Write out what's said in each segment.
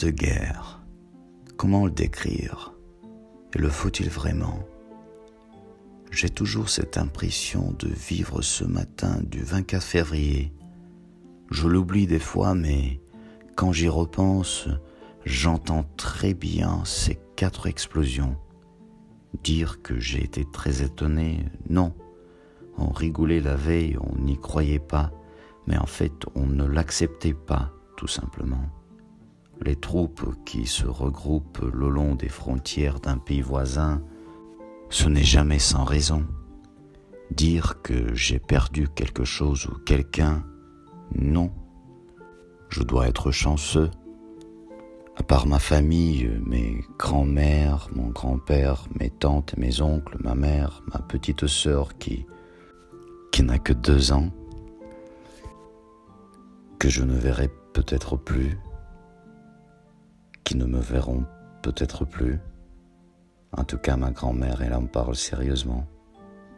De guerre. Comment le décrire? Et le faut-il vraiment? J'ai toujours cette impression de vivre ce matin du 24 février. Je l'oublie des fois, mais quand j'y repense, j'entends très bien ces quatre explosions. Dire que j'ai été très étonné, non. On rigolait la veille, on n'y croyait pas, mais en fait on ne l'acceptait pas, tout simplement les troupes qui se regroupent le long des frontières d'un pays voisin, ce n'est jamais sans raison. Dire que j'ai perdu quelque chose ou quelqu'un, non. Je dois être chanceux. À part ma famille, mes grands-mères, mon grand-père, mes tantes, mes oncles, ma mère, ma petite sœur qui, qui n'a que deux ans, que je ne verrai peut-être plus ne me verront peut-être plus. En tout cas, ma grand-mère, elle en parle sérieusement,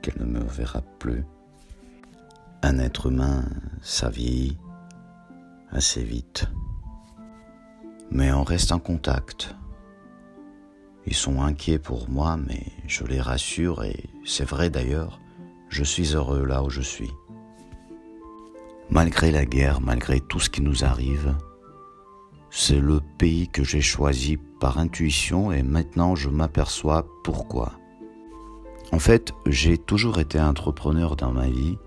qu'elle ne me verra plus. Un être humain, ça vieillit assez vite. Mais on reste en contact. Ils sont inquiets pour moi, mais je les rassure et c'est vrai d'ailleurs, je suis heureux là où je suis. Malgré la guerre, malgré tout ce qui nous arrive, c'est le pays que j'ai choisi par intuition et maintenant je m'aperçois pourquoi. En fait, j'ai toujours été entrepreneur dans ma vie.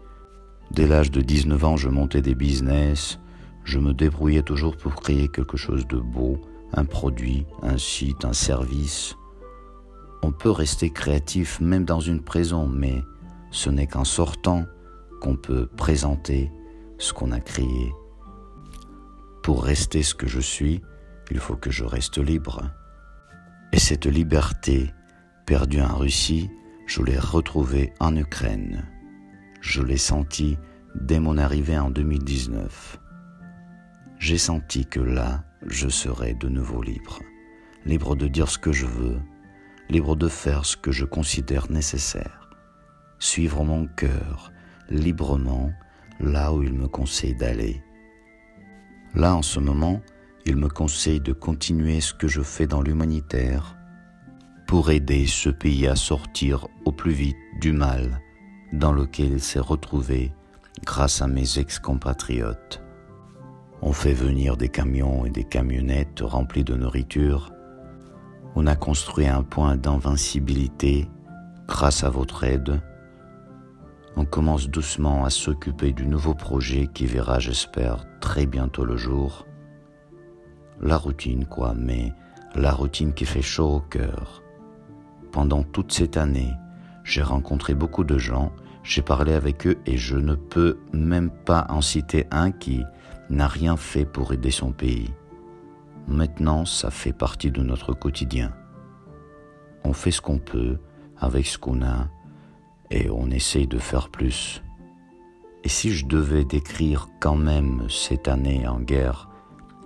Dès l'âge de 19 ans, je montais des business, je me débrouillais toujours pour créer quelque chose de beau, un produit, un site, un service. On peut rester créatif même dans une prison, mais ce n'est qu'en sortant qu'on peut présenter ce qu'on a créé pour rester ce que je suis, il faut que je reste libre. Et cette liberté, perdue en Russie, je l'ai retrouvée en Ukraine. Je l'ai sentie dès mon arrivée en 2019. J'ai senti que là, je serais de nouveau libre, libre de dire ce que je veux, libre de faire ce que je considère nécessaire, suivre mon cœur librement là où il me conseille d'aller Là, en ce moment, il me conseille de continuer ce que je fais dans l'humanitaire pour aider ce pays à sortir au plus vite du mal dans lequel il s'est retrouvé grâce à mes ex-compatriotes. On fait venir des camions et des camionnettes remplies de nourriture. On a construit un point d'invincibilité grâce à votre aide. On commence doucement à s'occuper du nouveau projet qui verra, j'espère, très bientôt le jour. La routine, quoi, mais la routine qui fait chaud au cœur. Pendant toute cette année, j'ai rencontré beaucoup de gens, j'ai parlé avec eux et je ne peux même pas en citer un qui n'a rien fait pour aider son pays. Maintenant, ça fait partie de notre quotidien. On fait ce qu'on peut avec ce qu'on a et on essaye de faire plus. Et si je devais décrire quand même cette année en guerre,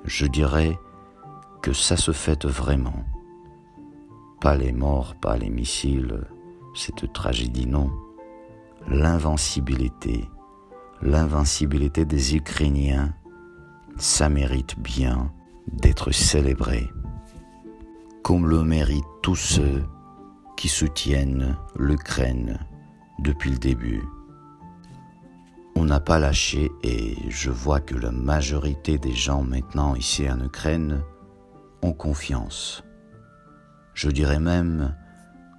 je dirais que ça se fête vraiment. Pas les morts, pas les missiles, cette tragédie, non. L'invincibilité, l'invincibilité des Ukrainiens, ça mérite bien d'être célébré, comme le méritent tous ceux qui soutiennent l'Ukraine depuis le début. On n'a pas lâché et je vois que la majorité des gens maintenant ici en Ukraine ont confiance. Je dirais même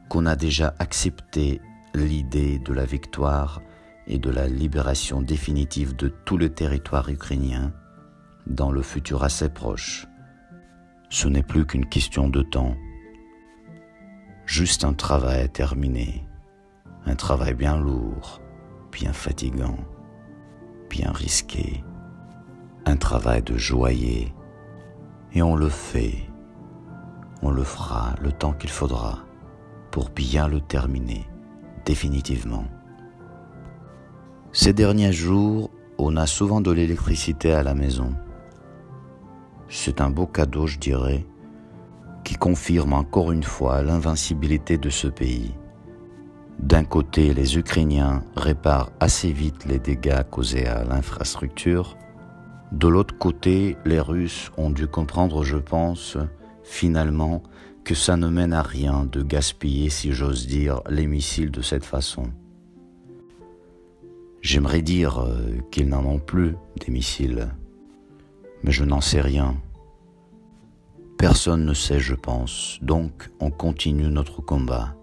qu'on a déjà accepté l'idée de la victoire et de la libération définitive de tout le territoire ukrainien dans le futur assez proche. Ce n'est plus qu'une question de temps. Juste un travail à terminer, un travail bien lourd, bien fatigant bien risqué, un travail de joaillier, et on le fait, on le fera le temps qu'il faudra pour bien le terminer définitivement. Ces derniers jours, on a souvent de l'électricité à la maison. C'est un beau cadeau, je dirais, qui confirme encore une fois l'invincibilité de ce pays. D'un côté, les Ukrainiens réparent assez vite les dégâts causés à l'infrastructure. De l'autre côté, les Russes ont dû comprendre, je pense, finalement, que ça ne mène à rien de gaspiller, si j'ose dire, les missiles de cette façon. J'aimerais dire euh, qu'ils n'en ont plus des missiles, mais je n'en sais rien. Personne ne sait, je pense, donc on continue notre combat.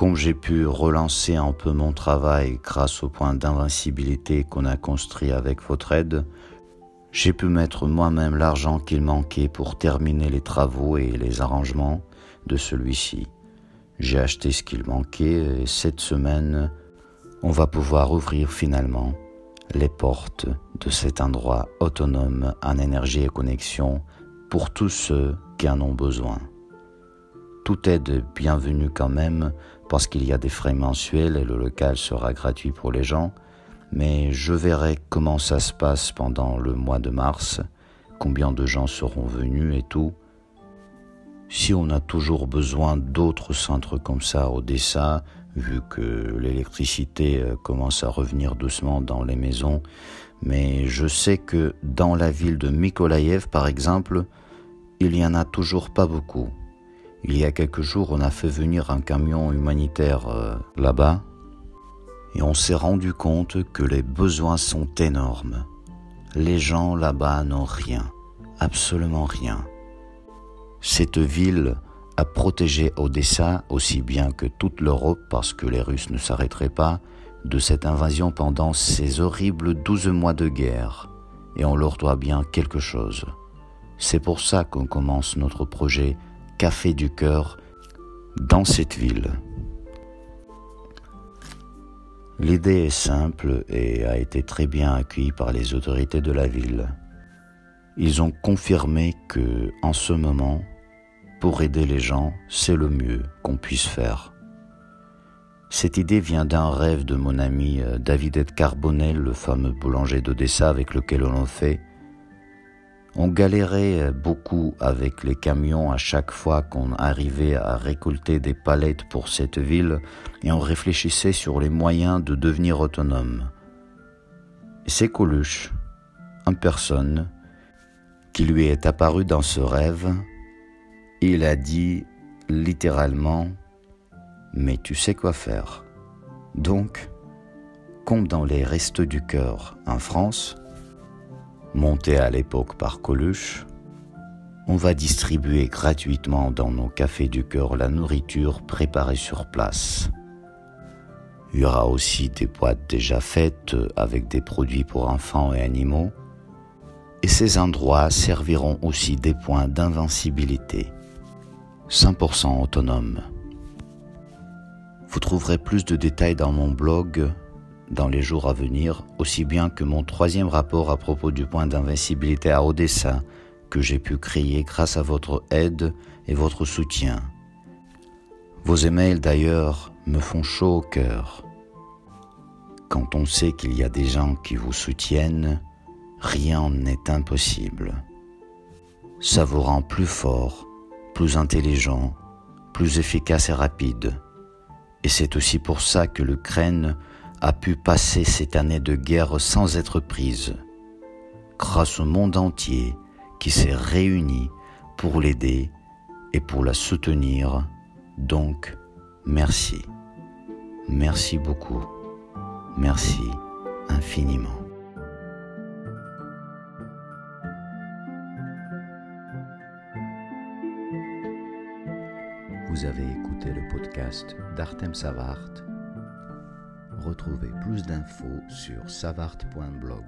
Comme j'ai pu relancer un peu mon travail grâce au point d'invincibilité qu'on a construit avec votre aide, j'ai pu mettre moi-même l'argent qu'il manquait pour terminer les travaux et les arrangements de celui-ci. J'ai acheté ce qu'il manquait et cette semaine, on va pouvoir ouvrir finalement les portes de cet endroit autonome en énergie et connexion pour tous ceux qui en ont besoin. Tout aide bienvenue quand même parce qu'il y a des frais mensuels et le local sera gratuit pour les gens, mais je verrai comment ça se passe pendant le mois de mars, combien de gens seront venus et tout. Si on a toujours besoin d'autres centres comme ça à Odessa, vu que l'électricité euh, commence à revenir doucement dans les maisons. Mais je sais que dans la ville de Mykolaïev, par exemple, il n'y en a toujours pas beaucoup. Il y a quelques jours, on a fait venir un camion humanitaire euh, là-bas et on s'est rendu compte que les besoins sont énormes. Les gens là-bas n'ont rien, absolument rien. Cette ville à protéger Odessa aussi bien que toute l'Europe parce que les Russes ne s'arrêteraient pas de cette invasion pendant ces horribles douze mois de guerre et on leur doit bien quelque chose. C'est pour ça qu'on commence notre projet Café du cœur dans cette ville. L'idée est simple et a été très bien accueillie par les autorités de la ville. Ils ont confirmé que, en ce moment, pour aider les gens, c'est le mieux qu'on puisse faire. Cette idée vient d'un rêve de mon ami euh, David Carbonel, le fameux boulanger d'Odessa avec lequel on fait. On galérait euh, beaucoup avec les camions à chaque fois qu'on arrivait à récolter des palettes pour cette ville et on réfléchissait sur les moyens de devenir autonome. C'est Coluche, en personne, qui lui est apparu dans ce rêve il a dit littéralement Mais tu sais quoi faire. Donc, comme dans les Restes du Cœur en France, monté à l'époque par Coluche, on va distribuer gratuitement dans nos cafés du cœur la nourriture préparée sur place. Il y aura aussi des boîtes déjà faites avec des produits pour enfants et animaux, et ces endroits serviront aussi des points d'invincibilité 100% autonome. Vous trouverez plus de détails dans mon blog dans les jours à venir, aussi bien que mon troisième rapport à propos du point d'invincibilité à Odessa que j'ai pu créer grâce à votre aide et votre soutien. Vos emails d'ailleurs me font chaud au cœur. Quand on sait qu'il y a des gens qui vous soutiennent, rien n'est impossible. Ça vous rend plus fort plus intelligent, plus efficace et rapide. Et c'est aussi pour ça que l'Ukraine a pu passer cette année de guerre sans être prise, grâce au monde entier qui s'est réuni pour l'aider et pour la soutenir. Donc, merci. Merci beaucoup. Merci infiniment. Vous avez écouté le podcast d'Artem Savart. Retrouvez plus d'infos sur savart.blog.